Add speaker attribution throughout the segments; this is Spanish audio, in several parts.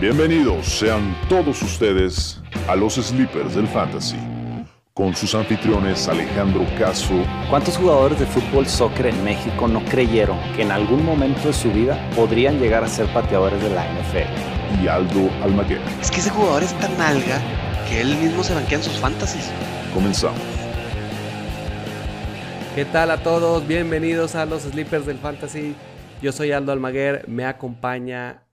Speaker 1: Bienvenidos sean todos ustedes a los Sleepers del Fantasy, con sus anfitriones Alejandro Caso.
Speaker 2: ¿Cuántos jugadores de fútbol soccer en México no creyeron que en algún momento de su vida podrían llegar a ser pateadores de la NFL?
Speaker 1: Y Aldo Almaguer.
Speaker 3: Es que ese jugador es tan alga que él mismo se banquea en sus fantasies.
Speaker 1: Comenzamos.
Speaker 4: ¿Qué tal a todos? Bienvenidos a los Sleepers del Fantasy. Yo soy Aldo Almaguer, me acompaña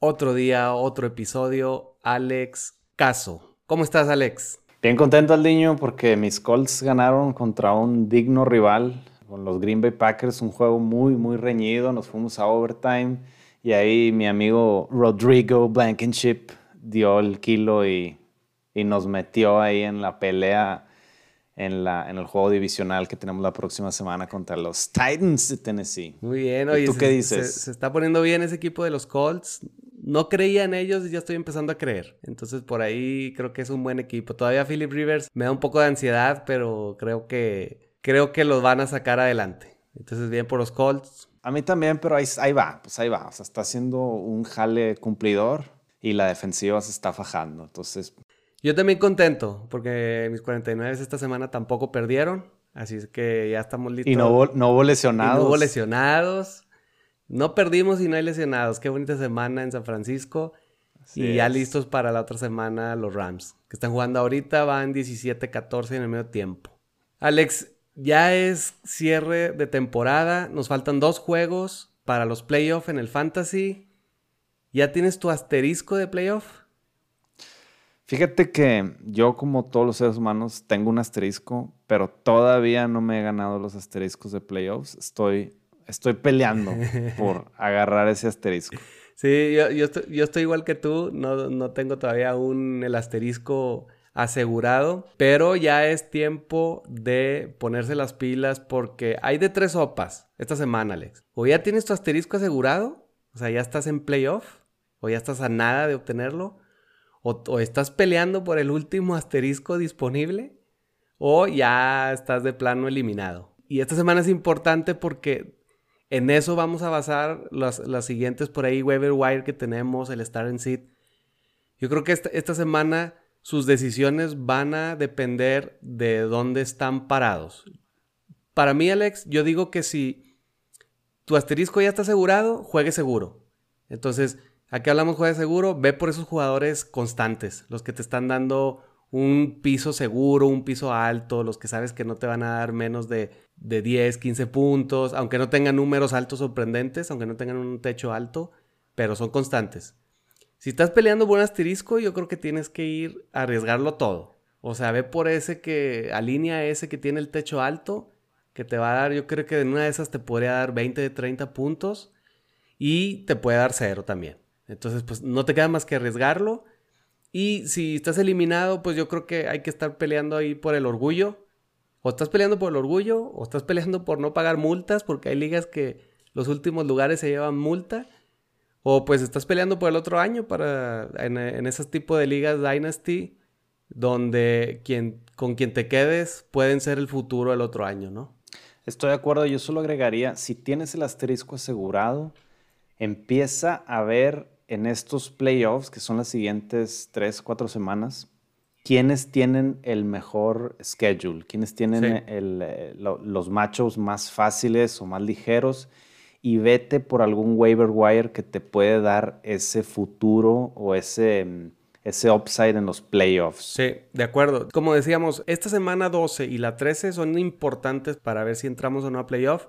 Speaker 4: otro día, otro episodio, Alex Caso. ¿Cómo estás, Alex?
Speaker 2: Bien contento, Aldiño, porque mis Colts ganaron contra un digno rival con los Green Bay Packers, un juego muy, muy reñido. Nos fuimos a overtime y ahí mi amigo Rodrigo Blankenship dio el kilo y, y nos metió ahí en la pelea en, la, en el juego divisional que tenemos la próxima semana contra los Titans de Tennessee.
Speaker 4: Muy bien, oye,
Speaker 2: ¿Y tú
Speaker 4: se,
Speaker 2: qué dices?
Speaker 4: Se, se está poniendo bien ese equipo de los Colts. No creía en ellos y ya estoy empezando a creer. Entonces por ahí creo que es un buen equipo. Todavía Philip Rivers me da un poco de ansiedad, pero creo que creo que los van a sacar adelante. Entonces bien por los Colts.
Speaker 2: A mí también, pero ahí, ahí va, pues ahí va. O sea, está haciendo un jale cumplidor y la defensiva se está fajando. Entonces,
Speaker 4: Yo también contento porque mis 49 esta semana tampoco perdieron. Así es que ya estamos listos.
Speaker 2: y no hubo, no hubo
Speaker 4: Y
Speaker 2: lesionados.
Speaker 4: no hubo lesionados. No perdimos y no hay lesionados. Qué bonita semana en San Francisco.
Speaker 2: Así
Speaker 4: y ya listos para la otra semana los Rams. Que están jugando ahorita, van 17-14 en el medio tiempo. Alex, ya es cierre de temporada. Nos faltan dos juegos para los playoffs en el Fantasy. ¿Ya tienes tu asterisco de playoff?
Speaker 2: Fíjate que yo, como todos los seres humanos, tengo un asterisco, pero todavía no me he ganado los asteriscos de playoffs. Estoy, estoy peleando por agarrar ese asterisco.
Speaker 4: Sí, yo, yo estoy, yo estoy igual que tú, no, no tengo todavía aún el asterisco asegurado, pero ya es tiempo de ponerse las pilas porque hay de tres sopas esta semana, Alex. O ya tienes tu asterisco asegurado, o sea, ya estás en playoff, o ya estás a nada de obtenerlo, o, o estás peleando por el último asterisco disponible, o ya estás de plano eliminado. Y esta semana es importante porque en eso vamos a basar las, las siguientes por ahí, waiver wire que tenemos, el Star and Seed. Yo creo que esta, esta semana sus decisiones van a depender de dónde están parados. Para mí, Alex, yo digo que si tu asterisco ya está asegurado, juegue seguro. Entonces, aquí hablamos juegue seguro, ve por esos jugadores constantes, los que te están dando un piso seguro, un piso alto, los que sabes que no te van a dar menos de, de 10, 15 puntos, aunque no tengan números altos sorprendentes, aunque no tengan un techo alto, pero son constantes. Si estás peleando por un asterisco, yo creo que tienes que ir a arriesgarlo todo. O sea, ve por ese que alinea ese que tiene el techo alto, que te va a dar, yo creo que en una de esas te podría dar 20, 30 puntos y te puede dar cero también. Entonces, pues no te queda más que arriesgarlo. Y si estás eliminado, pues yo creo que hay que estar peleando ahí por el orgullo. O estás peleando por el orgullo, o estás peleando por no pagar multas, porque hay ligas que los últimos lugares se llevan multa. O pues estás peleando por el otro año para en, en esos tipos de ligas Dynasty, donde quien, con quien te quedes pueden ser el futuro el otro año, ¿no?
Speaker 2: Estoy de acuerdo, yo solo agregaría, si tienes el asterisco asegurado, empieza a ver en estos playoffs, que son las siguientes tres, cuatro semanas, quiénes tienen el mejor schedule, quiénes tienen
Speaker 4: Sí.
Speaker 2: el, eh, lo- los machos más fáciles o más ligeros, y vete por algún waiver wire que te puede dar ese futuro o ese, mm, ese upside en los playoffs.
Speaker 4: Sí, de acuerdo. Como decíamos, esta semana 12 y la 13 son importantes para ver si entramos o no a playoff.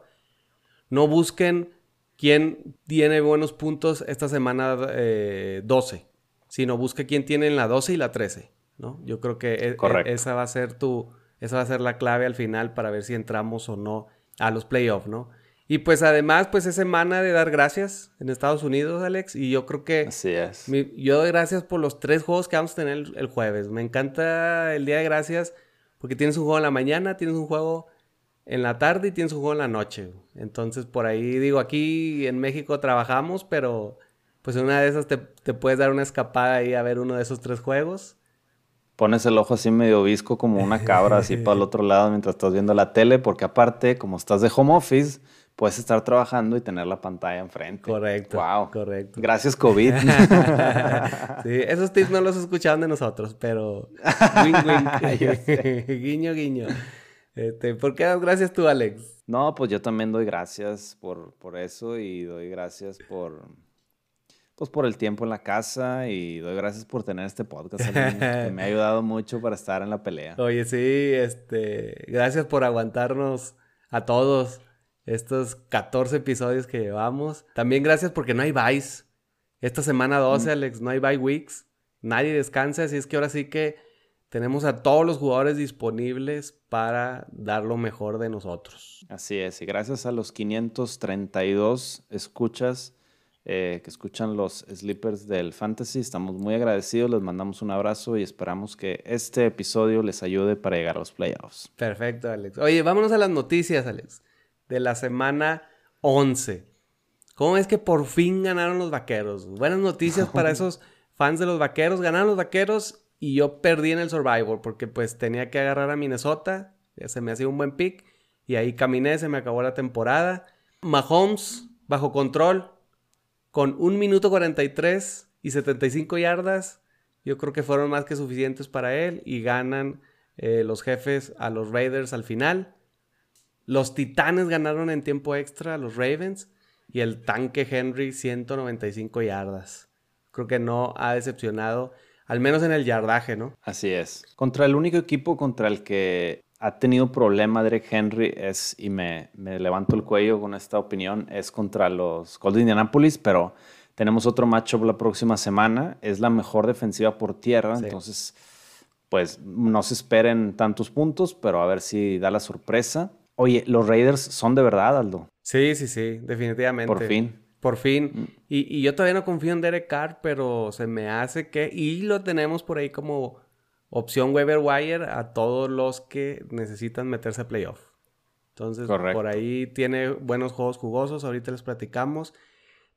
Speaker 4: No busquen quién tiene buenos puntos esta semana eh, 12, sino busque quién tiene en la 12 y la 13, ¿no? Yo creo que e- e- esa va a ser tu, esa va a ser la clave al final para ver si entramos o no a los playoffs, ¿no? Y pues además, pues es semana de dar gracias en Estados Unidos, Alex, y yo creo que
Speaker 2: Así es.
Speaker 4: mi- yo doy gracias por los tres juegos que vamos a tener el, el jueves. Me encanta el día de gracias porque tienes un juego en la mañana, tienes un juego en la tarde y tienes un juego en la noche. Entonces, por ahí digo, aquí en México trabajamos, pero pues en una de esas te, te puedes dar una escapada ahí a ver uno de esos tres juegos.
Speaker 2: Pones el ojo así medio visco como una cabra así para el otro lado mientras estás viendo la tele, porque aparte, como estás de home office, puedes estar trabajando y tener la pantalla enfrente.
Speaker 4: Correcto.
Speaker 2: Wow.
Speaker 4: Correcto.
Speaker 2: Gracias, COVID.
Speaker 4: sí, esos tips no los escuchaban de nosotros, pero. Wink, wink. guiño, guiño. Este, ¿Por qué das gracias tú, Alex?
Speaker 2: No, pues yo también doy gracias por, por eso y doy gracias por, pues por el tiempo en la casa y doy gracias por tener este podcast que me ha ayudado mucho para estar en la pelea.
Speaker 4: Oye, sí, este, gracias por aguantarnos a todos estos 14 episodios que llevamos. También gracias porque no hay buys. Esta semana 12, mm. Alex, no hay bye weeks. Nadie descansa, así es que ahora sí que tenemos a todos los jugadores disponibles para dar lo mejor de nosotros.
Speaker 2: Así es, y gracias a los 532 escuchas eh, que escuchan los Sleepers del Fantasy, estamos muy agradecidos, les mandamos un abrazo y esperamos que este episodio les ayude para llegar a los playoffs.
Speaker 4: Perfecto, Alex. Oye, vámonos a las noticias, Alex, de la semana 11. ¿Cómo es que por fin ganaron los vaqueros? Buenas noticias para esos fans de los vaqueros. Ganaron los vaqueros y yo perdí en el Survivor porque pues tenía que agarrar a Minnesota. Se me hacía un buen pick. Y ahí caminé, se me acabó la temporada. Mahomes, bajo control, con 1 minuto 43 y 75 yardas. Yo creo que fueron más que suficientes para él. Y ganan eh, los jefes a los Raiders al final. Los Titanes ganaron en tiempo extra a los Ravens. Y el tanque Henry 195 yardas. Creo que no ha decepcionado al menos en el yardaje, ¿no?
Speaker 2: Así es. Contra el único equipo contra el que ha tenido problema Derek Henry es, y me, levanto el cuello con esta opinión, es contra los Colts de Indianapolis, pero tenemos otro matchup la próxima semana. Es la mejor defensiva por tierra, entonces pues no se esperen tantos puntos, pero a ver si da la sorpresa. Oye, los Raiders son de verdad, Aldo.
Speaker 4: Sí, sí, sí, definitivamente.
Speaker 2: Por fin.
Speaker 4: Por fin. Mm. Y, yo todavía no confío en Derek Carr, pero se me hace que. Y lo tenemos por ahí como opción Weber Wire a todos los que necesitan meterse a playoff. Entonces, por ahí tiene buenos juegos jugosos. Ahorita les platicamos.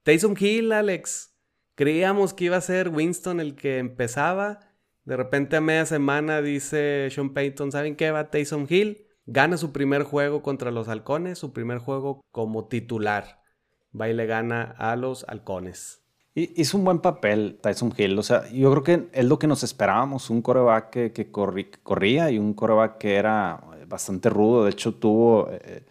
Speaker 4: Taysom Hill, Alex. Creíamos que iba a ser Winston el que empezaba. De repente a media semana dice Sean Payton, ¿saben qué? Va Taysom Hill. Gana su primer juego contra los halcones, su primer juego como titular va gana a los halcones.
Speaker 2: Hizo un buen papel Tyson Hill. O sea, yo creo que es lo que nos esperábamos. Un coreback que, corría y un coreback que era bastante rudo. De hecho, tuvo eh,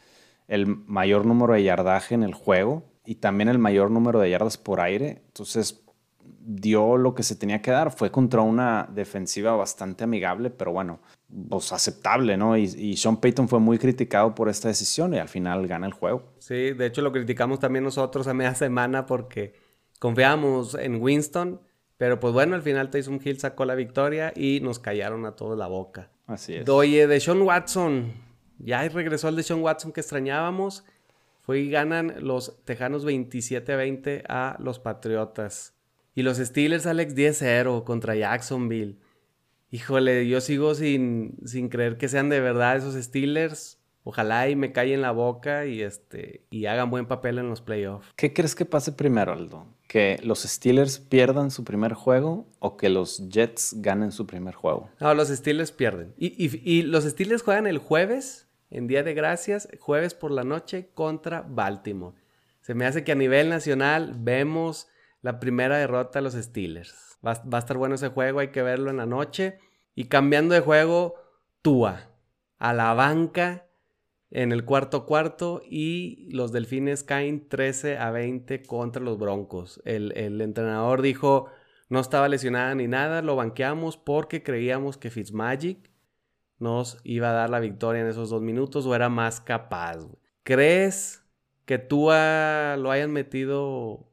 Speaker 2: el mayor número de yardaje en el juego y también el mayor número de yardas por aire. Entonces, dio lo que se tenía que dar. Fue contra una defensiva bastante amigable, pero bueno, pues aceptable, ¿no? Y, y, Sean Payton fue muy criticado por esta decisión y al final gana el juego.
Speaker 4: Sí, de hecho lo criticamos también nosotros a media semana porque confiábamos en Winston, pero pues bueno, al final Tyson Hill sacó la victoria y nos callaron a todos la boca.
Speaker 2: Así es.
Speaker 4: Oye, de Sean Watson, ya regresó el de Sean Watson que extrañábamos. Fue y ganan los Tejanos 27-20 a los Patriotas. Y los Steelers, Alex, 10-0 contra Jacksonville. Híjole, yo sigo sin, sin creer que sean de verdad esos Steelers. Ojalá y me callen la boca y, este, y hagan buen papel en los playoffs.
Speaker 2: ¿Qué crees que pase primero, Aldo? ¿Que los Steelers pierdan su primer juego o que los Jets ganen su primer juego?
Speaker 4: No, los Steelers pierden. Y, y los Steelers juegan el jueves, en Día de Gracias, jueves por la noche contra Baltimore. Se me hace que a nivel nacional vemos la primera derrota de los Steelers. Va, a estar bueno ese juego, hay que verlo en la noche. Y cambiando de juego, Tua a la banca en el cuarto cuarto y los Delfines caen 13 a 20 contra los Broncos. El, el entrenador dijo, no estaba lesionada ni nada, lo banqueamos porque creíamos que Fitzmagic nos iba a dar la victoria en esos dos minutos o era más capaz. ¿Crees que Tua lo hayan metido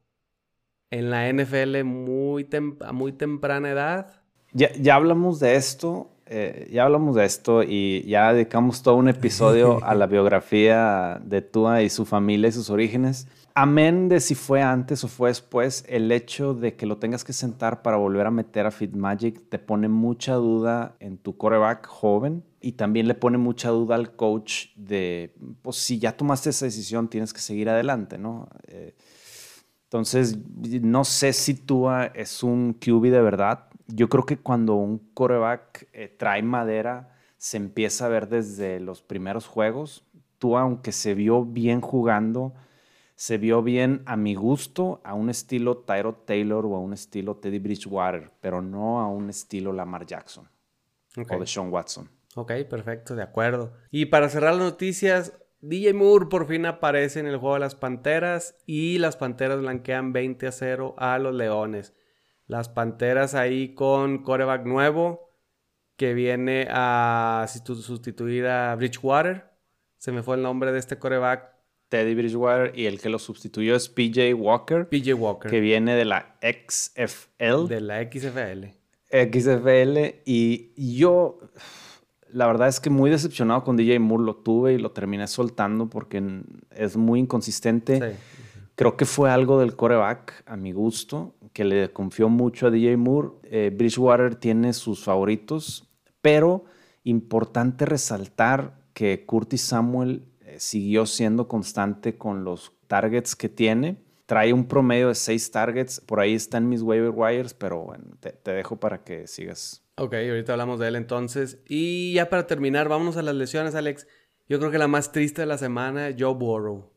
Speaker 4: en la NFL muy a muy temprana edad.
Speaker 2: Ya, ya hablamos de esto, eh, ya hablamos de esto y ya dedicamos todo un episodio a la biografía de Tua y su familia y sus orígenes. Amén de si fue antes o fue después, el hecho de que lo tengas que sentar para volver a meter a Magic te pone mucha duda en tu coreback joven y también le pone mucha duda al coach de, pues si ya tomaste esa decisión, tienes que seguir adelante, ¿no? Eh, entonces, no sé si Tua es un QB de verdad. Yo creo que cuando un coreback eh, trae madera, se empieza a ver desde los primeros juegos. tú, aunque se vio bien jugando, se vio bien a mi gusto, a un estilo Tyro Taylor o a un estilo Teddy Bridgewater, pero no a un estilo Lamar Jackson o de Sean Watson.
Speaker 4: Ok, perfecto, de acuerdo. Y para cerrar las noticias, DJ Moore por fin aparece en el juego de las Panteras y las Panteras blanquean 20 a 0 a los Leones. Las Panteras ahí con coreback nuevo que viene a sustituir a Bridgewater. Se me fue el nombre de este coreback.
Speaker 2: Teddy Bridgewater y el que lo sustituyó es PJ Walker.
Speaker 4: PJ Walker.
Speaker 2: Que viene de la XFL.
Speaker 4: De la XFL.
Speaker 2: XFL. Y yo la verdad es que muy decepcionado con DJ Moore. Lo tuve y lo terminé soltando porque es muy inconsistente. Creo que fue algo del coreback, a mi gusto, que le confió mucho a DJ Moore. Eh, Bridgewater tiene sus favoritos, pero importante resaltar que Curtis Samuel eh, siguió siendo constante con los targets que tiene. Trae un promedio de seis targets. Por ahí están mis waiver wires, pero bueno, te dejo para que sigas
Speaker 4: Ok, ahorita hablamos de él entonces. Y ya para terminar, vámonos a las lesiones, Alex. Yo creo que la más triste de la semana, Joe Burrow.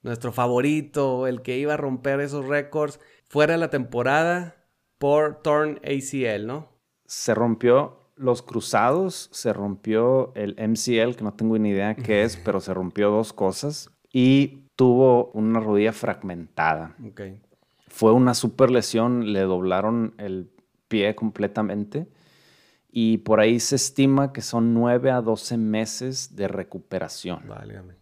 Speaker 4: Nuestro favorito, el que iba a romper esos récords fuera de la temporada por torn ACL, ¿no?
Speaker 2: Se rompió los cruzados, se rompió el MCL, que no tengo ni idea qué es, pero se rompió dos cosas. Y tuvo una rodilla fragmentada.
Speaker 4: Okay.
Speaker 2: Fue una super lesión, le doblaron el pie completamente y por ahí se estima que son 9 a 12 meses de recuperación.
Speaker 4: Válgame.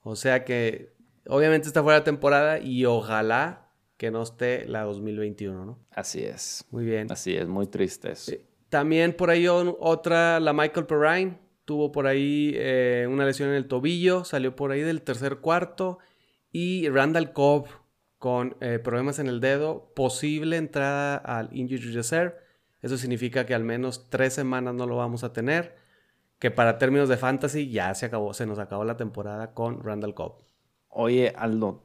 Speaker 4: O sea que obviamente está fuera de temporada y ojalá que no esté la 2021, ¿no?
Speaker 2: Así es.
Speaker 4: Muy bien.
Speaker 2: Así es, muy triste eso.
Speaker 4: También por ahí otra, la Michael Perrine, tuvo por ahí eh, una lesión en el tobillo, salió por ahí del tercer cuarto. Y Randall Cobb con eh, problemas en el dedo, posible entrada al Injury Reserve. Eso significa que al menos tres semanas no lo vamos a tener. Que para términos de fantasy ya se acabó, se nos acabó la temporada con Randall Cobb.
Speaker 2: Oye, Aldo,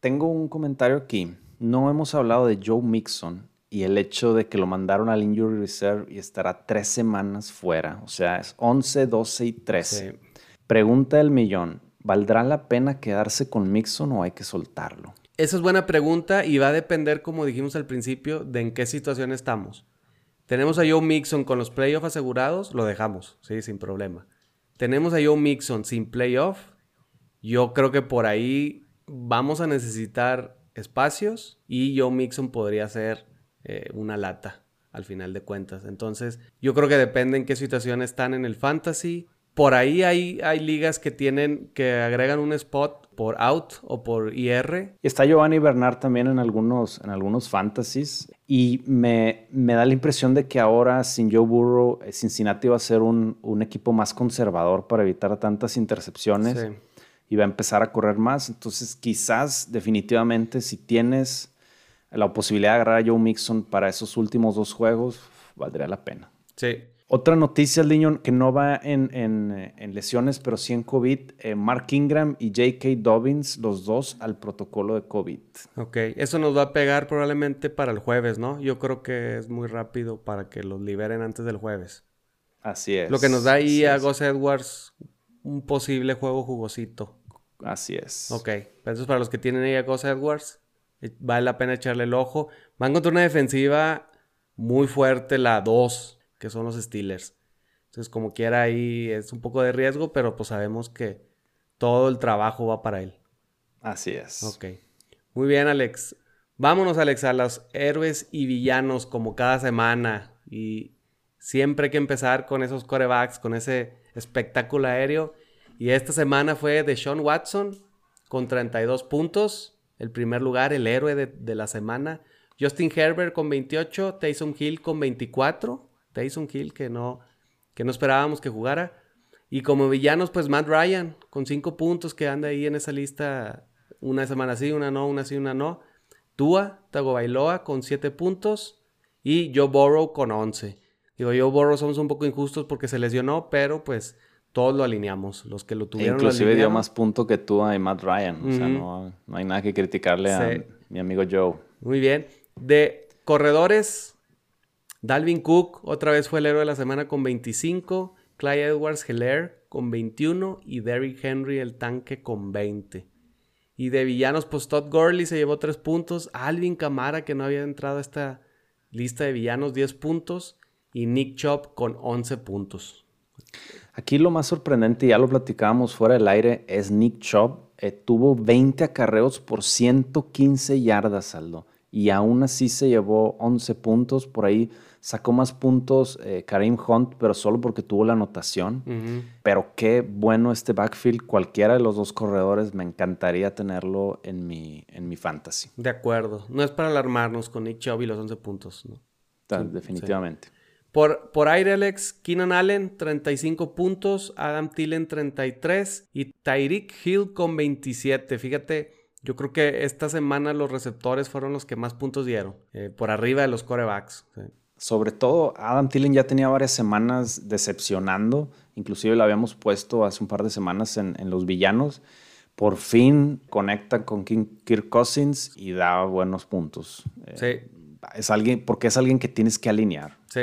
Speaker 2: tengo un comentario aquí. No hemos hablado de Joe Mixon y el hecho de que lo mandaron al Injury Reserve y estará tres semanas fuera. O sea, es 11, 12 y 13. Pregunta del millón. ¿Valdrá la pena quedarse con Mixon o hay que soltarlo?
Speaker 4: Esa es buena pregunta y va a depender, como dijimos al principio, de en qué situación estamos. Tenemos a Joe Mixon con los playoffs asegurados, lo dejamos, sí, sin problema. Tenemos a Joe Mixon sin playoff. Yo creo que por ahí vamos a necesitar espacios y Joe Mixon podría ser eh, una lata al final de cuentas. Entonces, yo creo que depende en qué situación están en el fantasy. Por ahí hay, hay ligas que tienen, que agregan un spot por out o por IR.
Speaker 2: Está Giovanni Bernard también en algunos, en algunos fantasies. Y me, me, da la impresión de que ahora sin Joe Burrow, eh, Cincinnati va a ser un, un equipo más conservador para evitar tantas intercepciones. Y va a empezar a correr más. Entonces, quizás definitivamente si tienes la posibilidad de agarrar a Joe Mixon para esos últimos dos juegos, valdría la pena.
Speaker 4: Sí,
Speaker 2: otra noticia, niño, que no va en, en, lesiones, pero sí en COVID. Eh, Mark Ingram y J.K. Dobbins, los dos al protocolo de COVID.
Speaker 4: Ok, eso nos va a pegar probablemente para el jueves, ¿no? Yo creo que es muy rápido para que los liberen antes del jueves.
Speaker 2: Así es.
Speaker 4: Lo que nos da ahí a Gus Edwards un posible juego jugosito.
Speaker 2: Así es.
Speaker 4: Ok, entonces para los que tienen ahí a Gus Edwards, eh, vale la pena echarle el ojo. Van contra una defensiva muy fuerte, la 2 que son los Steelers. Entonces, como quiera, ahí es un poco de riesgo, pero pues sabemos que todo el trabajo va para él.
Speaker 2: Así es.
Speaker 4: Ok. Muy bien, Alex. Vámonos, Alex, a los héroes y villanos como cada semana. Y siempre hay que empezar con esos corebacks, con ese espectáculo aéreo. Y esta semana fue de Sean Watson con 32 puntos. El primer lugar, el héroe de, de la semana. Justin Herbert con 28, Taysom Hill con 24. Tyson Hill, que no, que no esperábamos que jugara. Y como villanos, pues Matt Ryan, con cinco puntos, que anda ahí en esa lista, una semana sí, una no, una sí, una no. Tua Tagovailoa con siete puntos y Joe Burrow con once. Digo, Joe Burrow somos un poco injustos porque se lesionó, pero pues todos lo alineamos. Los que lo tuvieron.
Speaker 2: inclusive dio más puntos que Tua y Matt Ryan. O sea, no, no, hay nada que criticarle a mi amigo Joe.
Speaker 4: Muy bien. De corredores, Dalvin Cook otra vez fue el héroe de la semana con 25. Clyde Edwards Heller con 21 y Derrick Henry el tanque con 20. Y de villanos, pues Todd Gurley se llevó 3 puntos. Alvin Camara, que no había entrado a esta lista de villanos, 10 puntos. Y Nick Chop con 11 puntos.
Speaker 2: Aquí lo más sorprendente, ya lo platicábamos fuera del aire, es Nick Chop. Eh, tuvo 20 acarreos por 115 yardas, Aldo. Y aún así se llevó 11 puntos. Por ahí sacó más puntos eh, Karim Hunt, pero solo porque tuvo la anotación. Pero qué bueno este backfield. Cualquiera de los dos corredores me encantaría tenerlo en mi, en mi fantasy.
Speaker 4: De acuerdo. No es para alarmarnos con Nick Chubb y los 11 puntos. ¿no?
Speaker 2: definitivamente.
Speaker 4: Por, por aire, Alex, Keenan Allen, 35 puntos, Adam Tillen, 33 y Tyreek Hill con 27. Fíjate, yo creo que esta semana los receptores fueron los que más puntos dieron, eh, por arriba de los corebacks.
Speaker 2: Sobre todo, Adam Tillen ya tenía varias semanas decepcionando, inclusive lo habíamos puesto hace un par de semanas en, los villanos. Por fin conecta con Kirk Cousins y da buenos puntos.
Speaker 4: Eh, sí.
Speaker 2: Es alguien, porque es alguien que tienes que alinear.
Speaker 4: Sí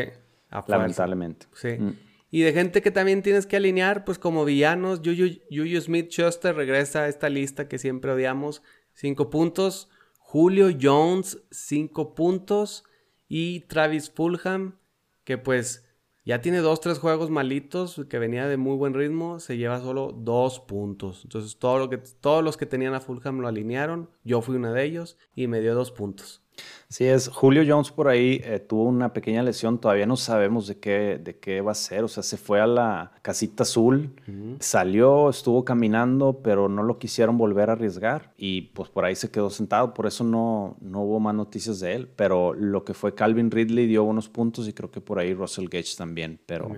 Speaker 2: lamentablemente.
Speaker 4: Sí. Mm. Y de gente que también tienes que alinear, pues como villanos, Juju, Smith Schuster regresa a esta lista que siempre odiamos, cinco puntos. Julio Jones, cinco puntos. Y Travis Fulham, que pues ya tiene dos, tres juegos malitos, que venía de muy buen ritmo, se lleva solo dos puntos. Entonces todo lo que, todos los que tenían a Fulham lo alinearon, yo fui uno de ellos y me dio dos puntos.
Speaker 2: Sí, es. Julio Jones por ahí eh, tuvo una pequeña lesión, todavía no sabemos de qué, de qué va a ser, o sea, se fue a la casita azul, salió, estuvo caminando, pero no lo quisieron volver a arriesgar y pues por ahí se quedó sentado, por eso no, no hubo más noticias de él, pero lo que fue Calvin Ridley dio unos puntos y creo que por ahí Russell Gage también, pero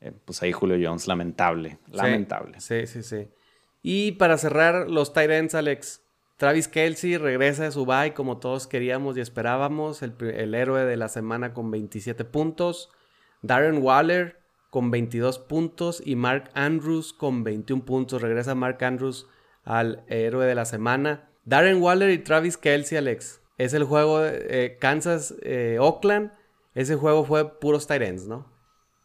Speaker 2: eh, pues ahí Julio Jones, lamentable, lamentable.
Speaker 4: Sí, sí, sí. Y para cerrar, los Tyrants, Alex, Travis Kelsey regresa de su bye como todos queríamos y esperábamos, el, héroe de la semana con 27 puntos. Darren Waller con 22 puntos y Mark Andrews con 21 puntos. Regresa Mark Andrews al héroe de la semana. Darren Waller y Travis Kelsey, Alex. Es el juego de eh, Kansas-Oakland. Eh, Ese juego fue puros Tyrants, ¿no?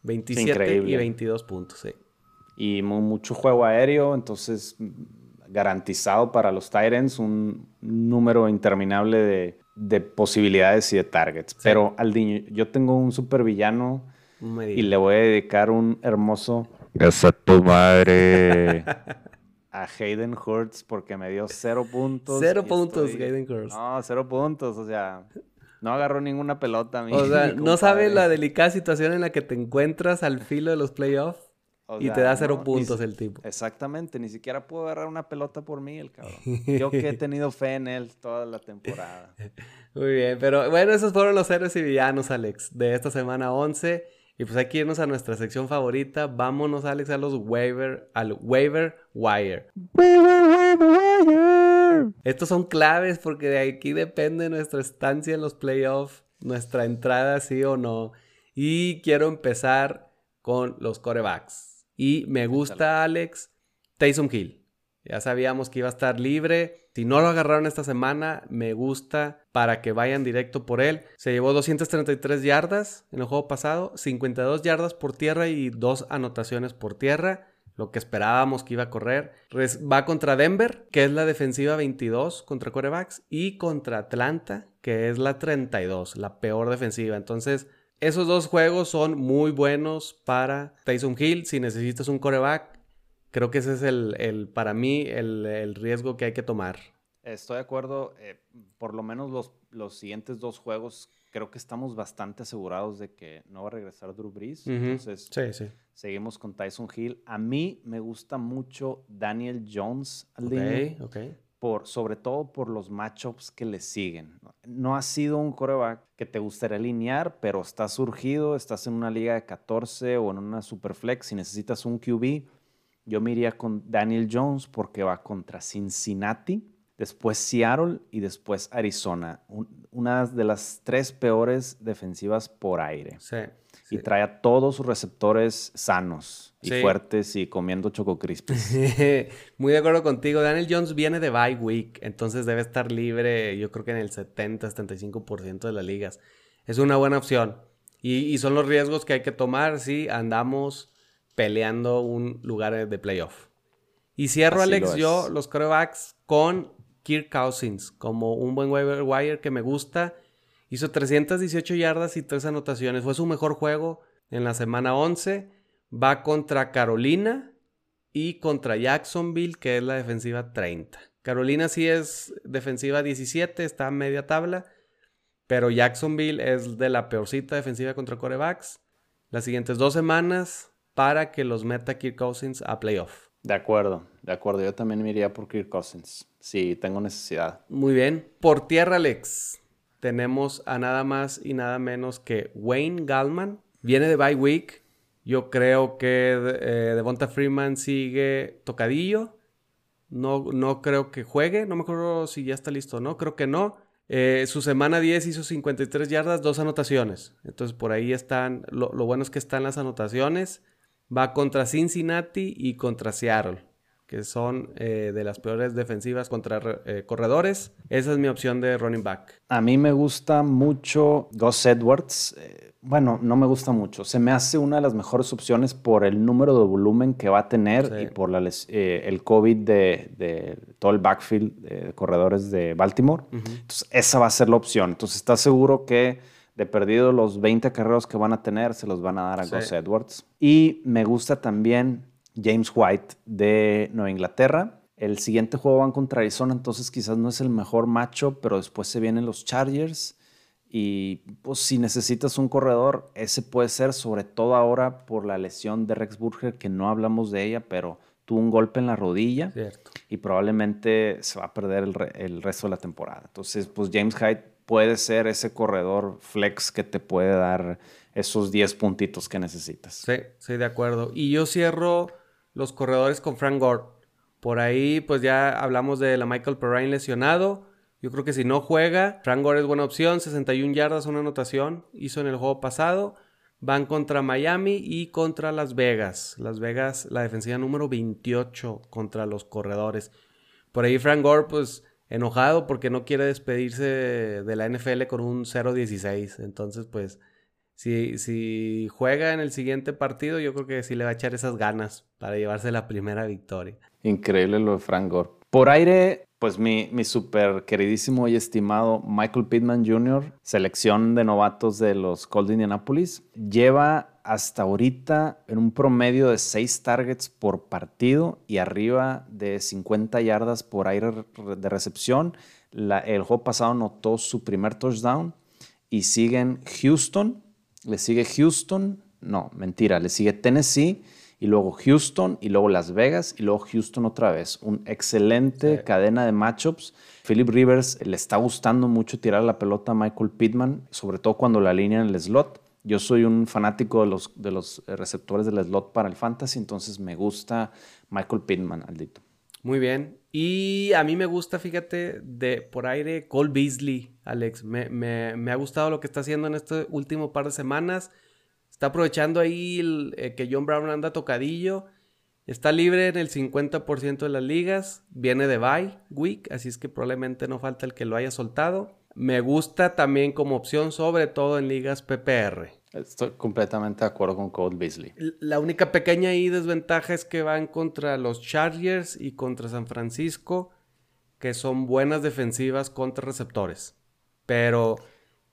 Speaker 4: 27 y 22 puntos, sí.
Speaker 2: Y mucho juego aéreo, entonces garantizado para los Tyrants un número interminable de, posibilidades y de targets. Pero Aldiño, yo tengo un super villano y le voy a dedicar un hermoso.
Speaker 5: Esa tu madre.
Speaker 2: a Hayden Hurts porque me dio cero puntos.
Speaker 4: Cero puntos, Hayden Hurts.
Speaker 2: No, cero puntos, o sea. No agarró ninguna pelota.
Speaker 4: o sea, no sabes la delicada situación en la que te encuentras al filo de los playoffs y te da cero puntos el tipo.
Speaker 2: Exactamente, ni siquiera pudo agarrar una pelota por mí el cabrón. Yo que he tenido fe en él toda la temporada.
Speaker 4: Muy bien, pero bueno, esos fueron los héroes y villanos, Alex, de esta semana 11. Y pues hay que irnos a nuestra sección favorita. Vámonos, Alex, a los waiver, al waiver wire. Waiver, wire. Estos son claves porque de aquí depende nuestra estancia en los playoffs, nuestra entrada sí o no. Y quiero empezar con los corebacks. Y me gusta, Alex, Taysom Hill. Ya sabíamos que iba a estar libre. Si no lo agarraron esta semana, me gusta para que vayan directo por él. Se llevó 233 yardas en el juego pasado, 52 yardas por tierra y dos anotaciones por tierra. Lo que esperábamos que iba a correr. Va contra Denver, que es la defensiva 22 contra corebacks, y contra Atlanta, que es la 32, la peor defensiva. Entonces, esos dos juegos son muy buenos para Tyson Hill. Si necesitas un coreback, creo que ese es el, para mí el, riesgo que hay que tomar.
Speaker 2: Estoy de acuerdo. Eh, por lo menos los, los siguientes dos juegos creo que estamos bastante asegurados de que no va a regresar Drew Brees. Entonces, seguimos con Tyson Hill. A mí me gusta mucho Daniel Jones al
Speaker 4: okay, okay
Speaker 2: sobre todo por los matchups que le siguen. No ha sido un coreback que te gustaría alinear, pero está surgido, estás en una liga de 14 o en una superflex y necesitas un QB. Yo me iría con Daniel Jones porque va contra Cincinnati, después Seattle y después Arizona. una de las tres peores defensivas por aire.
Speaker 4: Sí.
Speaker 2: Y trae a todos sus receptores sanos y fuertes y comiendo choco
Speaker 4: Muy de acuerdo contigo. Daniel Jones viene de bye week, entonces debe estar libre, yo creo que en el 70-75% de las ligas. Es una buena opción. Y, son los riesgos que hay que tomar si andamos peleando un lugar de playoff. Y cierro,
Speaker 2: Así
Speaker 4: Alex,
Speaker 2: lo
Speaker 4: yo los corebacks con Kirk Cousins, como un buen waiver wire que me gusta. Hizo 318 yardas y 3 anotaciones. Fue su mejor juego en la semana 11. Va contra Carolina y contra Jacksonville, que es la defensiva 30. Carolina sí es defensiva 17, está a media tabla. Pero Jacksonville es de la peorcita defensiva contra corebacks. Las siguientes dos semanas para que los meta Kirk Cousins a playoff.
Speaker 2: De acuerdo, de acuerdo. Yo también me iría por Kirk Cousins. Sí, tengo necesidad.
Speaker 4: Muy bien. Por tierra, Alex, tenemos a nada más y nada menos que Wayne Gallman. Viene de bye week. Yo creo que eh, Devonta Freeman sigue tocadillo. No, no creo que juegue. No me acuerdo si ya está listo o no. Creo que no. Eh, su semana 10 hizo 53 yardas, dos anotaciones. Entonces por ahí están. Lo, lo bueno es que están las anotaciones. Va contra Cincinnati y contra Seattle que son eh, de las peores defensivas contra eh, corredores. Esa es mi opción de running back.
Speaker 2: A mí me gusta mucho Gus Edwards. Eh, bueno, no me gusta mucho. Se me hace una de las mejores opciones por el número de volumen que va a tener
Speaker 4: Sí.
Speaker 2: y por la eh, el COVID de, de todo el backfield de corredores de Baltimore. Entonces, esa va a ser la opción. Entonces, ¿estás seguro que de perdido los 20 carreros que van a tener se los van a dar a
Speaker 4: Sí.
Speaker 2: Gus Edwards? Y me gusta también James White de Nueva Inglaterra. El siguiente juego van contra Arizona, entonces quizás no es el mejor macho, pero después se vienen los Chargers. Y pues si necesitas un corredor, ese puede ser, sobre todo ahora por la lesión de Rex Burger, que no hablamos de ella, pero tuvo un golpe en la rodilla
Speaker 4: Cierto.
Speaker 2: y probablemente se va a perder el, re- el resto de la temporada. Entonces, pues James Hyde puede ser ese corredor flex que te puede dar esos 10 puntitos que necesitas.
Speaker 4: Sí, estoy de acuerdo. Y yo cierro los corredores con Frank Gore. Por ahí, pues ya hablamos de la Michael Perrine lesionado. Yo creo que si no juega, Frank Gore es buena opción. 61 yardas, una anotación. Hizo en el juego pasado. Van contra Miami y contra Las Vegas. Las Vegas, la defensiva número 28 contra los corredores. Por ahí Frank Gore, pues enojado porque no quiere despedirse de la NFL con un 0-16. Entonces, pues si, juega en el siguiente partido, yo creo que sí le va a echar esas ganas para llevarse la primera victoria.
Speaker 2: Increíble lo de Frank Gore. Por aire, pues mi, mi súper queridísimo y estimado Michael Pittman Jr., selección de novatos de los Colts de Indianapolis, lleva hasta ahorita en un promedio de 6 targets por partido y arriba de 50 yardas por aire re- de recepción. El juego pasado anotó su primer touchdown y siguen Houston, le sigue Houston, no, mentira, le sigue Tennessee y luego Houston y luego Las Vegas y luego Houston otra vez. Un excelente
Speaker 4: Sí.
Speaker 2: cadena de matchups. Philip Rivers le está gustando mucho tirar la pelota a Michael Pittman, sobre todo cuando la línea en el slot. Yo soy un fanático de los, de los receptores del slot para el fantasy, entonces me gusta Michael Pittman, Aldito.
Speaker 4: Muy bien. Y a mí me gusta, fíjate, de por aire Cole Beasley, Alex. Me, me- ha gustado lo que está haciendo en este último par de semanas. Está aprovechando ahí eh, que John Brown anda tocadillo. Está libre en el 50% de las ligas. Viene de bye week, así es que probablemente no falta el que lo haya soltado. Me gusta también como opción, sobre todo en ligas PPR.
Speaker 2: Estoy completamente de acuerdo con Cole Beasley.
Speaker 4: La única pequeña ahí desventaja es que van contra los Chargers y contra San Francisco, que son buenas defensivas contra receptores. Pero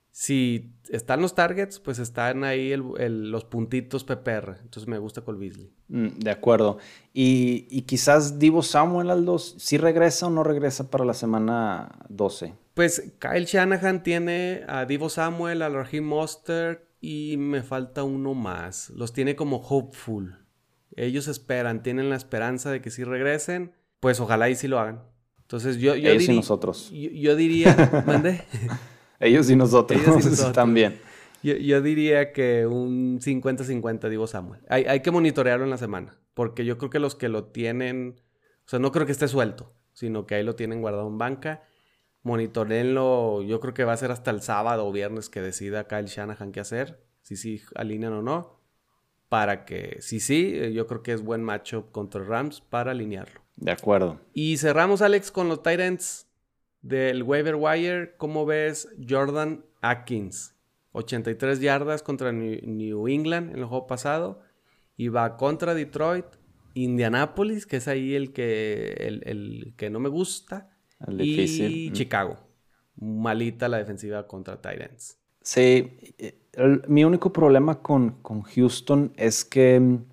Speaker 4: si están los targets, pues están ahí el- el- los puntitos PPR. Entonces me gusta Cole Beasley.
Speaker 2: Mm, De acuerdo. Y, y quizás Divo Samuel, Aldo, si regresa o no regresa para la semana 12.
Speaker 4: Pues Kyle Shanahan tiene a Divo Samuel, a Raheem Mostert y me falta uno más. Los tiene como hopeful. Ellos esperan, tienen la esperanza de que si regresen, pues ojalá y sí lo hagan. Entonces yo, yo
Speaker 2: Ellos y
Speaker 4: diri-
Speaker 2: nosotros.
Speaker 4: Yo, yo diría, ¿mandé?
Speaker 2: Ellos y nosotros,
Speaker 4: Ellos y nosotros.
Speaker 2: también.
Speaker 4: Yo, yo diría que un 50-50 Divo Samuel. Hay, hay que monitorearlo en la semana, porque yo creo que los que lo tienen, o sea, no creo que esté suelto, sino que ahí lo tienen guardado en banca. Monitorenlo, yo creo que va a ser hasta el sábado o viernes que decida Kyle Shanahan qué hacer, si sí alinean o no, para que, si sí, eh, yo creo que es buen matchup contra Rams para alinearlo.
Speaker 2: De acuerdo.
Speaker 4: Y cerramos, Alex, con los Titans del waiver wire. ¿Cómo ves Jordan Atkins? 83 yardas contra New New England en el juego pasado. y va contra Detroit, Indianapolis, que es ahí el que, el, el que no me gusta,
Speaker 2: El
Speaker 4: y.
Speaker 2: Mm.
Speaker 4: Chicago. Malita la defensiva contra Titans.
Speaker 2: Sí, eh, el- mi único problema con, con Houston es que mm,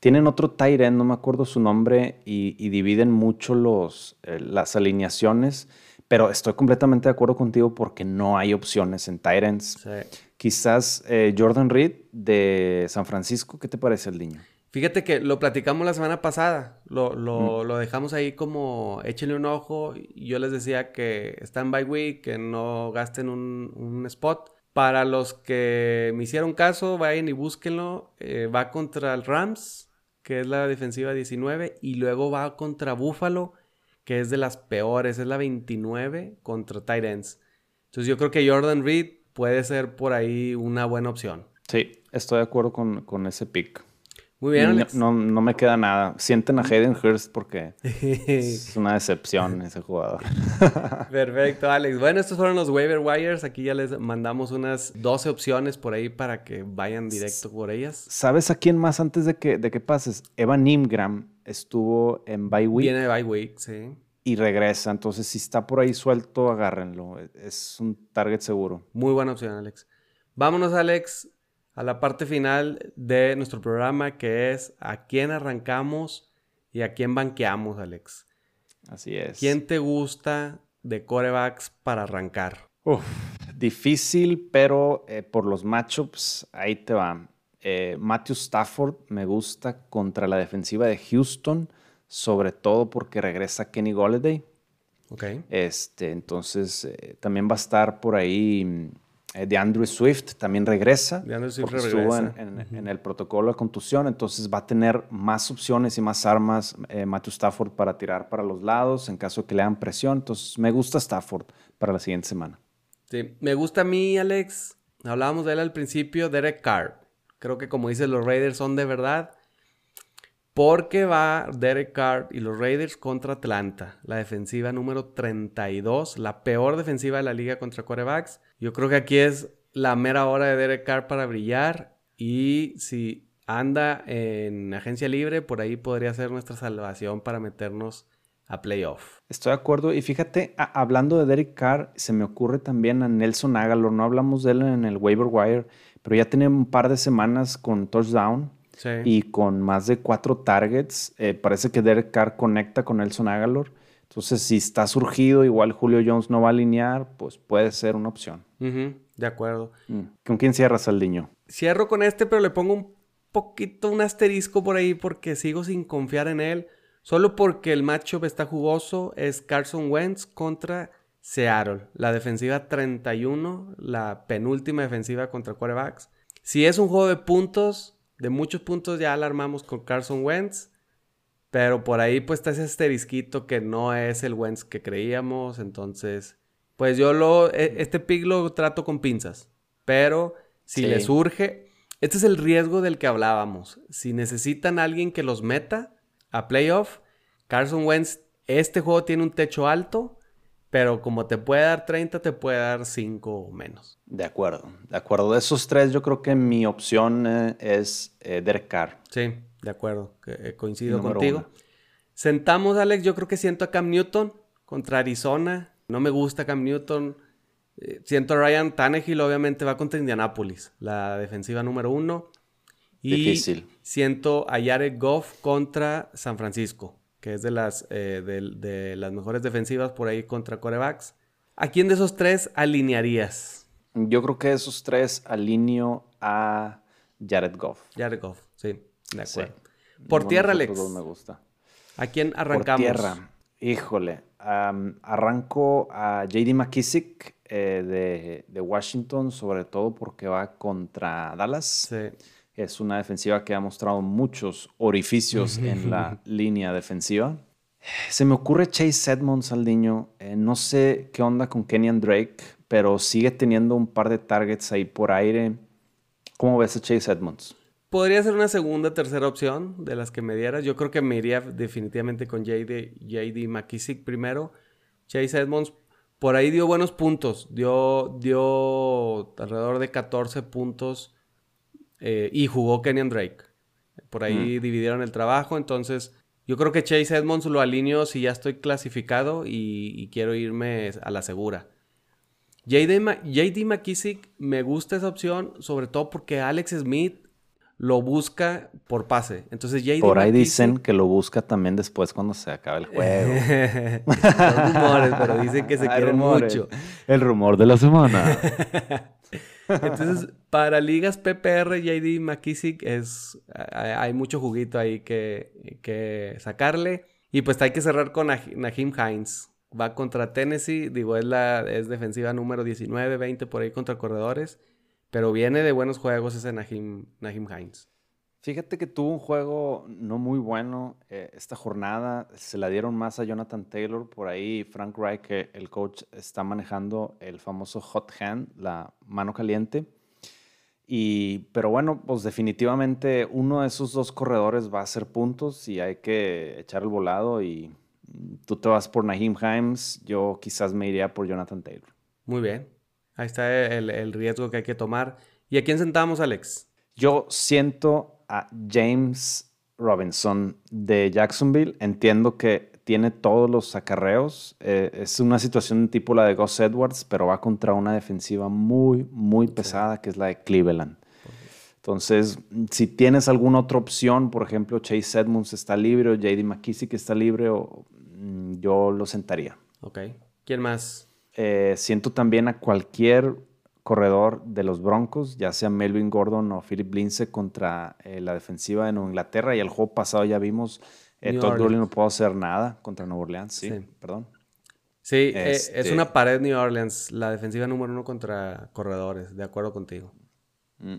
Speaker 2: tienen otro tight end, no me acuerdo su nombre, y, y dividen mucho los, eh, las alineaciones, pero estoy completamente de acuerdo contigo porque no hay opciones en tight ends.
Speaker 4: Sí.
Speaker 2: Quizás eh, Jordan Reed de San Francisco, ¿qué te parece el niño?
Speaker 4: Fíjate que lo platicamos la semana pasada. Lo, lo,
Speaker 2: Mm.
Speaker 4: lo dejamos ahí como échenle un ojo. Yo les decía que están by week, que no gasten un, un spot. Para los que me hicieron caso, vayan y búsquenlo. Eh, va contra el Rams, que es la defensiva 19. Y luego va contra Buffalo, que es de las peores. Es la 29 contra Titans. Entonces yo creo que Jordan Reed puede ser por ahí una buena opción.
Speaker 2: Sí, estoy de acuerdo con, con ese pick.
Speaker 4: Muy bien,
Speaker 2: no,
Speaker 4: Alex.
Speaker 2: no, no me queda nada. Sienten a Hayden Hurst porque es una decepción ese jugador.
Speaker 4: Perfecto, Alex. Bueno, estos fueron los waiver wires. Aquí ya les mandamos unas 12 opciones por ahí para que vayan directo por ellas.
Speaker 2: ¿Sabes a quién más antes de que, de que pases? Evan Ingram estuvo en bye week
Speaker 4: Viene bye week, sí.
Speaker 2: y regresa. Entonces, si está por ahí suelto, agárrenlo. Es un target seguro.
Speaker 4: Muy buena opción, Alex. Vámonos, Alex, a la parte final de nuestro programa, que es a quién arrancamos y a quién banqueamos, Alex.
Speaker 2: Así es.
Speaker 4: ¿Quién te gusta de corebacks para arrancar?
Speaker 2: Uf, difícil, pero eh, por los matchups, ahí te va. Eh, Matthew Stafford me gusta contra la defensiva de Houston, sobre todo porque regresa Kenny Golladay.
Speaker 4: Ok.
Speaker 2: Este, entonces, eh, también va a estar por ahí mm, de Andrew Swift, también regresa.
Speaker 4: Swift
Speaker 2: porque estuvo en,
Speaker 4: regresa.
Speaker 2: en- en el protocolo de contusión, entonces va a tener más opciones y más armas eh, Matthew Stafford para tirar para los lados en caso de que le hagan presión. Entonces, me gusta Stafford para la siguiente semana.
Speaker 4: Sí, me gusta a mí, Alex. Hablábamos de él al principio, Derek Carr. Creo que como dices, los Raiders son de verdad. Porque va Derek Carr y los Raiders contra Atlanta, la defensiva número 32, la peor defensiva de la liga contra quarterbacks. Yo creo que aquí es la mera hora de Derek Carr para brillar y si anda en agencia libre, por ahí podría ser nuestra salvación para meternos a playoff.
Speaker 2: Estoy de acuerdo. Y fíjate, hablando de Derek Carr, se me ocurre también a Nelson Aguilar. No hablamos de él en el waiver wire, pero ya tiene un par de semanas con touchdown
Speaker 4: Sí.
Speaker 2: y con más de cuatro targets. Eh, parece que Derek Carr conecta con Nelson Aguilar. Entonces, si está surgido, igual Julio Jones no va a alinear, pues puede ser una opción.
Speaker 4: De acuerdo.
Speaker 2: Mm. ¿Con quién cierras al niño?
Speaker 4: Cierro con este, pero le pongo un poquito, un asterisco por ahí porque sigo sin confiar en él. Solo porque el matchup está jugoso. Es Carson Wentz contra Seattle. La defensiva 31, la penúltima defensiva contra quarterbacks. Si es un juego de puntos, de muchos puntos ya alarmamos con Carson Wentz. Pero por ahí pues está ese asterisquito que no es el Wentz que creíamos. Entonces, pues yo lo, e- este pick lo trato con pinzas. Pero si
Speaker 2: Sí.
Speaker 4: le surge, este es el riesgo del que hablábamos. Si necesitan a alguien que los meta a playoff, Carson Wentz, este juego tiene un techo alto, pero como te puede dar 30, te puede dar 5 o menos.
Speaker 2: De acuerdo. De acuerdo. De esos tres, yo creo que mi opción eh, es eh, Derek Carr.
Speaker 4: Sí, de acuerdo, eh, coincido
Speaker 2: Número
Speaker 4: contigo.
Speaker 2: uno.
Speaker 4: Sentamos, Alex, yo creo que siento a Cam Newton contra Arizona. No me gusta Cam Newton. Siento a Ryan Tannehill, obviamente va contra Indianapolis, la defensiva número uno. Y
Speaker 2: Difícil.
Speaker 4: siento a Jared Goff contra San Francisco, que es de las, eh, de, de las mejores defensivas por ahí contra corebacks. ¿A quién de esos tres alinearías?
Speaker 2: Yo creo que de esos tres alineo a Jared Goff.
Speaker 4: Jared Goff, sí, de
Speaker 2: Sí.
Speaker 4: acuerdo. Por
Speaker 2: Ninguno
Speaker 4: tierra, Alex.
Speaker 2: me gusta.
Speaker 4: ¿A quién arrancamos?
Speaker 2: Por tierra. Híjole. arranco a JD McKissick eh, de, de Washington, sobre todo porque va contra Dallas.
Speaker 4: Sí.
Speaker 2: Es una defensiva que ha mostrado muchos orificios en la línea defensiva. Se me ocurre Chase Edmonds al niño. Eh, no sé qué onda con Kenyan Drake, pero sigue teniendo un par de targets ahí por aire. ¿Cómo ves a Chase Edmonds?
Speaker 4: Podría ser una segunda, tercera opción de las que me dieras. Yo creo que me iría definitivamente con JD, JD McKissick primero. Chase Edmonds por ahí dio buenos puntos. Dio, dio alrededor de 14 puntos eh, y jugó Kenyan Drake. Por ahí dividieron el trabajo, entonces yo creo que Chase Edmonds lo alineo si ya estoy clasificado y, y quiero irme a la segura. JD, Ma- JD McKissick me gusta esa opción, sobre todo porque Alex Smith lo busca por pase. Entonces JD
Speaker 2: Por ahí
Speaker 4: McKissick-
Speaker 2: dicen que lo busca también después cuando se acabe el juego.
Speaker 4: Son rumores, pero dicen que se
Speaker 2: Hay
Speaker 4: quieren
Speaker 2: rumores.
Speaker 4: mucho.
Speaker 2: El rumor de la semana.
Speaker 4: Entonces, para ligas PPR, JD McKissick es. Hay, mucho juguito ahí que, que sacarle. Y pues hay que cerrar con Nah- Naheem Hines. Va contra Tennessee. Digo, es la es defensiva número 19, 20 por ahí contra corredores. Pero viene de buenos juegos ese Naheem, Naheem Hines.
Speaker 2: Fíjate que tuvo un juego no muy bueno eh, esta jornada. Se la dieron más a Jonathan Taylor. Por ahí Frank Reich, que el coach, está manejando el famoso hot hand, la mano caliente. Y, pero bueno, pues definitivamente uno de esos dos corredores va a hacer puntos y hay que echar el volado. Y tú te vas por Naheem Himes, yo quizás me iría por Jonathan Taylor.
Speaker 4: Muy bien. Ahí está el, el riesgo que hay que tomar. ¿Y a quién sentamos, Alex?
Speaker 2: Yo siento a James Robinson de Jacksonville. Entiendo que tiene todos los acarreos. Eh, es una situación tipo la de Gus Edwards, pero va contra una defensiva muy, muy pesada, que es la de Cleveland. Entonces, si tienes alguna otra opción, por ejemplo, Chase Edmonds está libre o JD McKissick está libre, o, mm, yo lo sentaría.
Speaker 4: Ok. ¿Quién más?
Speaker 2: Eh, siento también a cualquier corredor de los Broncos, ya sea Melvin Gordon o Philip Lindsay contra eh, la defensiva de Nueva Inglaterra. Y el juego pasado ya vimos, eh, Todd. Gurley no pudo hacer nada contra Nueva Orleans. Sí,
Speaker 4: Sí.
Speaker 2: perdón.
Speaker 4: Sí, eh, es
Speaker 2: Este-
Speaker 4: una pared New Orleans, la defensiva número uno contra corredores, de acuerdo contigo.
Speaker 2: Mm.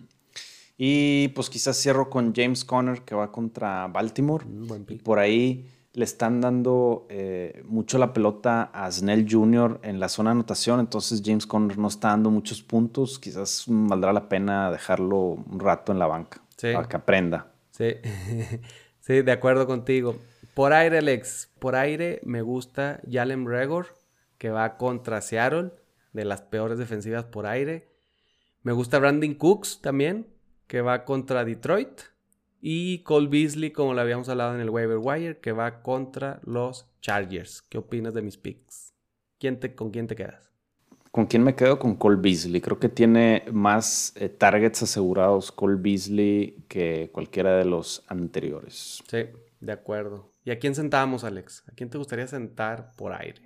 Speaker 2: Y pues quizás cierro con James Conner, que va contra Baltimore.
Speaker 4: Mm, buen
Speaker 2: Y
Speaker 4: pick.
Speaker 2: por ahí le están dando eh, mucho la pelota a Snell Jr. en la zona de anotación, entonces James Conner no está dando muchos puntos. Quizás valdrá la pena dejarlo un rato en la banca
Speaker 4: Sí.
Speaker 2: para que aprenda.
Speaker 4: Sí, sí, de acuerdo contigo. Por aire, Alex, por aire me gusta Jalen Regor, que va contra Seattle, de las peores defensivas por aire. Me gusta Brandon Cooks también, que va contra Detroit. Y Cole Beasley, como lo habíamos hablado en el waiver wire, que va contra los Chargers. ¿Qué opinas de mis picks? ¿Quién te, ¿Con quién te quedas?
Speaker 2: ¿Con quién me quedo? Con Cole Beasley. Creo que tiene más eh, targets asegurados Cole Beasley que cualquiera de los anteriores.
Speaker 4: Sí, de acuerdo. ¿Y a quién sentamos, Alex? ¿A quién te gustaría sentar por aire?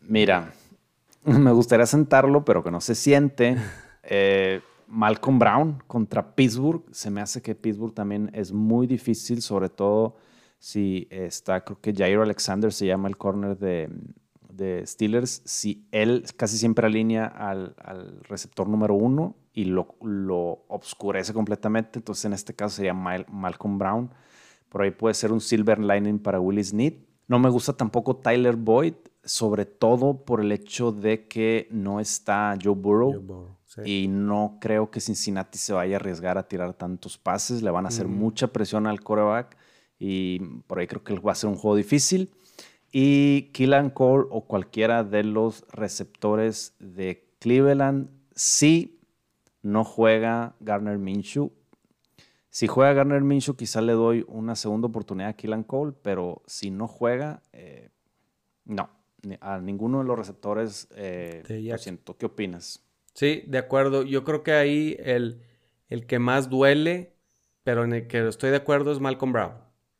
Speaker 2: Mira, me gustaría sentarlo, pero que no se siente. Eh, Malcolm Brown contra Pittsburgh. Se me hace que Pittsburgh también es muy difícil, sobre todo si está, creo que Jair Alexander se llama el corner de, Steelers. Si él casi siempre alinea al, receptor número uno y lo, lo obscurece completamente, entonces en este caso sería Mal- Malcolm Brown. Por ahí puede ser un silver lining para Willie Snead. No me gusta tampoco Tyler Boyd, sobre todo por el hecho de que no está. Joe Burrow,
Speaker 4: sí.
Speaker 2: Y no creo que Cincinnati se vaya a arriesgar a tirar tantos pases. Le van a hacer
Speaker 4: Mm.
Speaker 2: mucha presión al coreback. Y por ahí creo que va a ser un juego difícil. Y Killan Cole o cualquiera de los receptores de Cleveland, si no juega Garner Minshew. Si juega Garner Minshew, quizá le doy una segunda oportunidad a Killan Cole, pero si no juega, eh, no. A ninguno de los receptores eh, lo siento. ¿Qué opinas?
Speaker 4: Sí, de acuerdo. Yo creo que ahí el, el que más duele, pero en el que estoy de acuerdo es Malcolm Brown.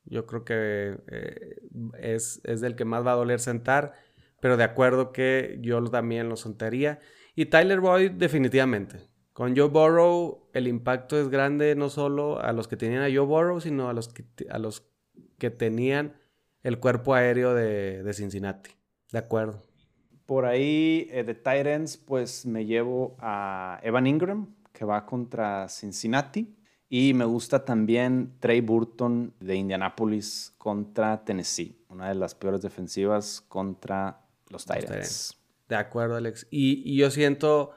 Speaker 4: Yo creo que eh, es, es del que más va a doler sentar, pero de acuerdo que yo también lo sentaría. Y Tyler Boyd definitivamente. Con Joe Burrow el impacto es grande no solo a los que tenían a Joe Burrow, sino a los que, a los que tenían el cuerpo aéreo de, de Cincinnati. De acuerdo.
Speaker 2: Por ahí eh, de Titans, pues me llevo a Evan Ingram, que va contra Cincinnati. Y me gusta también Trey Burton de Indianapolis contra Tennessee, una de las peores defensivas contra los Titans.
Speaker 4: De acuerdo, Alex. Y, y yo siento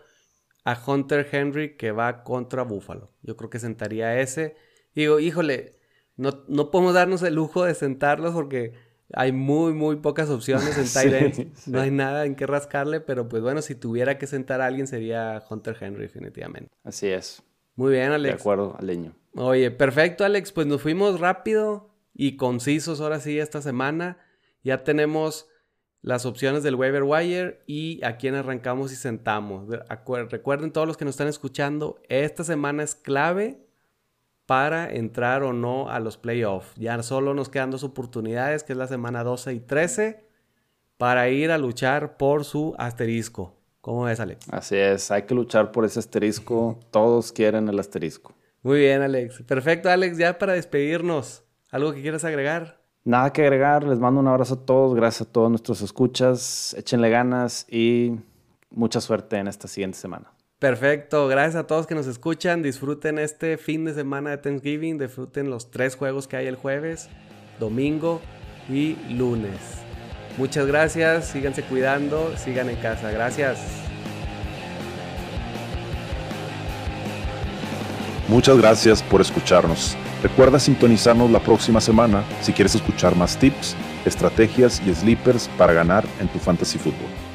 Speaker 4: a Hunter Henry que va contra Buffalo. Yo creo que sentaría a ese. Digo, híjole, no, no podemos darnos el lujo de sentarlos porque hay muy, muy pocas opciones en tight
Speaker 2: sí.
Speaker 4: No hay nada en qué rascarle, pero pues bueno, si tuviera que sentar a alguien sería Hunter Henry definitivamente.
Speaker 2: Así es.
Speaker 4: Muy bien,
Speaker 2: De
Speaker 4: Alex.
Speaker 2: acuerdo, Aleño.
Speaker 4: Oye, perfecto, Alex. Pues nos fuimos rápido y concisos ahora sí esta semana. Ya tenemos las opciones del waiver wire y a quién arrancamos y sentamos. De- Recuerden todos los que nos están escuchando, esta semana es clave para entrar o no a los playoffs. Ya solo nos quedan dos oportunidades, que es la semana 12 y 13, para ir a luchar por su asterisco. ¿Cómo ves, Alex?
Speaker 2: Así es, hay que luchar por ese asterisco. Todos quieren el asterisco.
Speaker 4: Muy bien, Alex. Perfecto, Alex. Ya para despedirnos, ¿algo que quieras agregar?
Speaker 2: Nada que agregar, les mando un abrazo a todos, gracias a todos nuestros escuchas, échenle ganas y mucha suerte en esta siguiente semana.
Speaker 4: Perfecto, gracias a todos que nos escuchan. Disfruten este fin de semana de Thanksgiving. Disfruten los tres juegos que hay el jueves, domingo y lunes. Muchas gracias, síganse cuidando, sigan en casa. Gracias.
Speaker 1: Muchas gracias por escucharnos. Recuerda sintonizarnos la próxima semana si quieres escuchar más tips, estrategias y sleepers para ganar en tu fantasy fútbol.